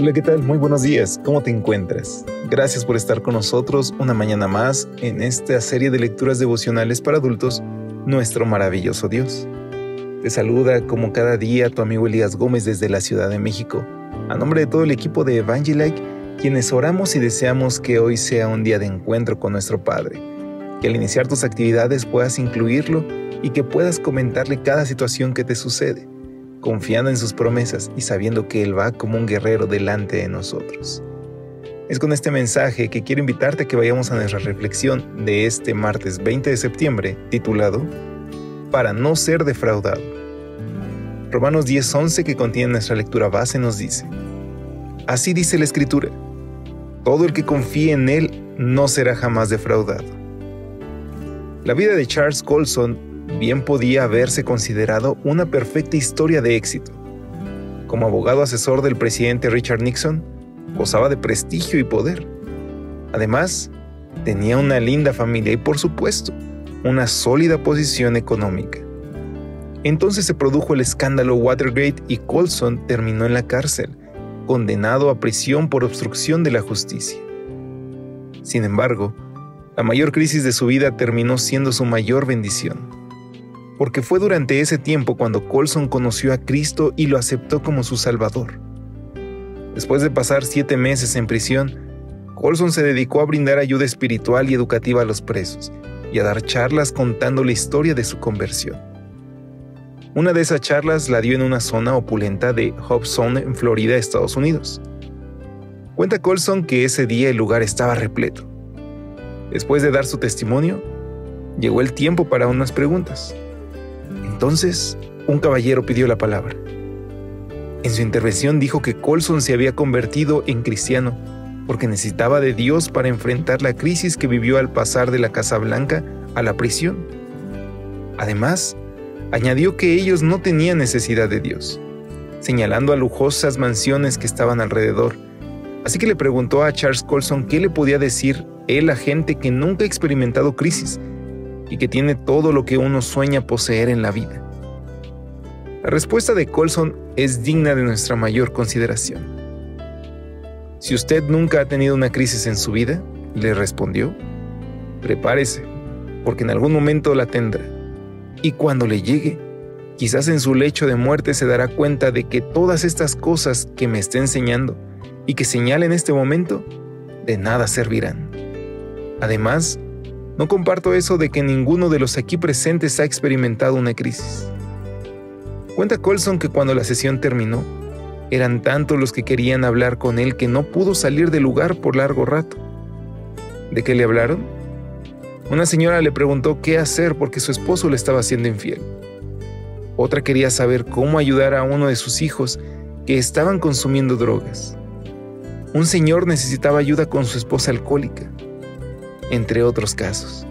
Hola, ¿qué tal? Muy buenos días. ¿Cómo te encuentras? Gracias por estar con nosotros una mañana más en esta serie de lecturas devocionales para adultos, Nuestro maravilloso Dios. Te saluda como cada día tu amigo Elías Gómez desde la Ciudad de México. A nombre de todo el equipo de Evangelike, quienes oramos y deseamos que hoy sea un día de encuentro con nuestro Padre, que al iniciar tus actividades puedas incluirlo y que puedas comentarle cada situación que te sucede confiando en sus promesas y sabiendo que Él va como un guerrero delante de nosotros. Es con este mensaje que quiero invitarte a que vayamos a nuestra reflexión de este martes 20 de septiembre, titulado Para no ser defraudado. Romanos 10:11 que contiene nuestra lectura base nos dice, Así dice la Escritura, todo el que confíe en Él no será jamás defraudado. La vida de Charles Colson bien podía haberse considerado una perfecta historia de éxito. Como abogado asesor del presidente Richard Nixon, gozaba de prestigio y poder. Además, tenía una linda familia y por supuesto, una sólida posición económica. Entonces se produjo el escándalo Watergate y Colson terminó en la cárcel, condenado a prisión por obstrucción de la justicia. Sin embargo, la mayor crisis de su vida terminó siendo su mayor bendición porque fue durante ese tiempo cuando Colson conoció a Cristo y lo aceptó como su Salvador. Después de pasar siete meses en prisión, Colson se dedicó a brindar ayuda espiritual y educativa a los presos y a dar charlas contando la historia de su conversión. Una de esas charlas la dio en una zona opulenta de Hobson, en Florida, Estados Unidos. Cuenta Colson que ese día el lugar estaba repleto. Después de dar su testimonio, llegó el tiempo para unas preguntas. Entonces, un caballero pidió la palabra. En su intervención dijo que Colson se había convertido en cristiano porque necesitaba de Dios para enfrentar la crisis que vivió al pasar de la Casa Blanca a la prisión. Además, añadió que ellos no tenían necesidad de Dios, señalando a lujosas mansiones que estaban alrededor. Así que le preguntó a Charles Colson qué le podía decir él a gente que nunca ha experimentado crisis y que tiene todo lo que uno sueña poseer en la vida? La respuesta de Colson es digna de nuestra mayor consideración. Si usted nunca ha tenido una crisis en su vida, le respondió, prepárese, porque en algún momento la tendrá. Y cuando le llegue, quizás en su lecho de muerte se dará cuenta de que todas estas cosas que me está enseñando y que señala en este momento, de nada servirán. Además, no comparto eso de que ninguno de los aquí presentes ha experimentado una crisis. Cuenta Colson que cuando la sesión terminó, eran tantos los que querían hablar con él que no pudo salir del lugar por largo rato. ¿De qué le hablaron? Una señora le preguntó qué hacer porque su esposo le estaba haciendo infiel. Otra quería saber cómo ayudar a uno de sus hijos que estaban consumiendo drogas. Un señor necesitaba ayuda con su esposa alcohólica entre otros casos.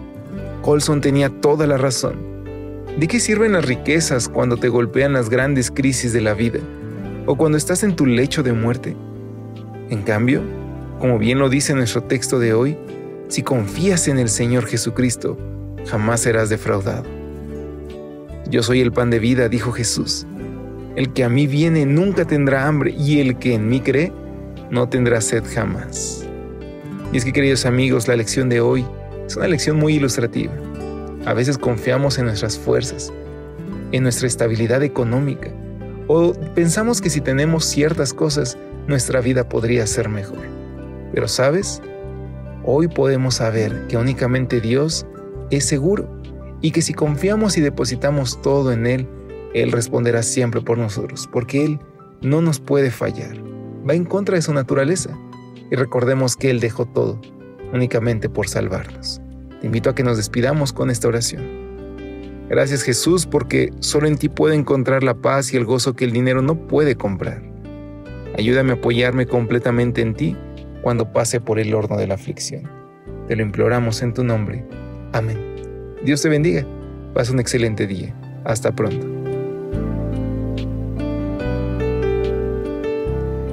Colson tenía toda la razón. ¿De qué sirven las riquezas cuando te golpean las grandes crisis de la vida o cuando estás en tu lecho de muerte? En cambio, como bien lo dice nuestro texto de hoy, si confías en el Señor Jesucristo, jamás serás defraudado. Yo soy el pan de vida, dijo Jesús. El que a mí viene nunca tendrá hambre y el que en mí cree no tendrá sed jamás. Y es que queridos amigos, la lección de hoy es una lección muy ilustrativa. A veces confiamos en nuestras fuerzas, en nuestra estabilidad económica, o pensamos que si tenemos ciertas cosas, nuestra vida podría ser mejor. Pero sabes, hoy podemos saber que únicamente Dios es seguro y que si confiamos y depositamos todo en Él, Él responderá siempre por nosotros, porque Él no nos puede fallar. Va en contra de su naturaleza y recordemos que Él dejó todo únicamente por salvarnos. Te invito a que nos despidamos con esta oración. Gracias Jesús porque solo en ti puedo encontrar la paz y el gozo que el dinero no puede comprar. Ayúdame a apoyarme completamente en ti cuando pase por el horno de la aflicción. Te lo imploramos en tu nombre. Amén. Dios te bendiga. Pasa un excelente día. Hasta pronto.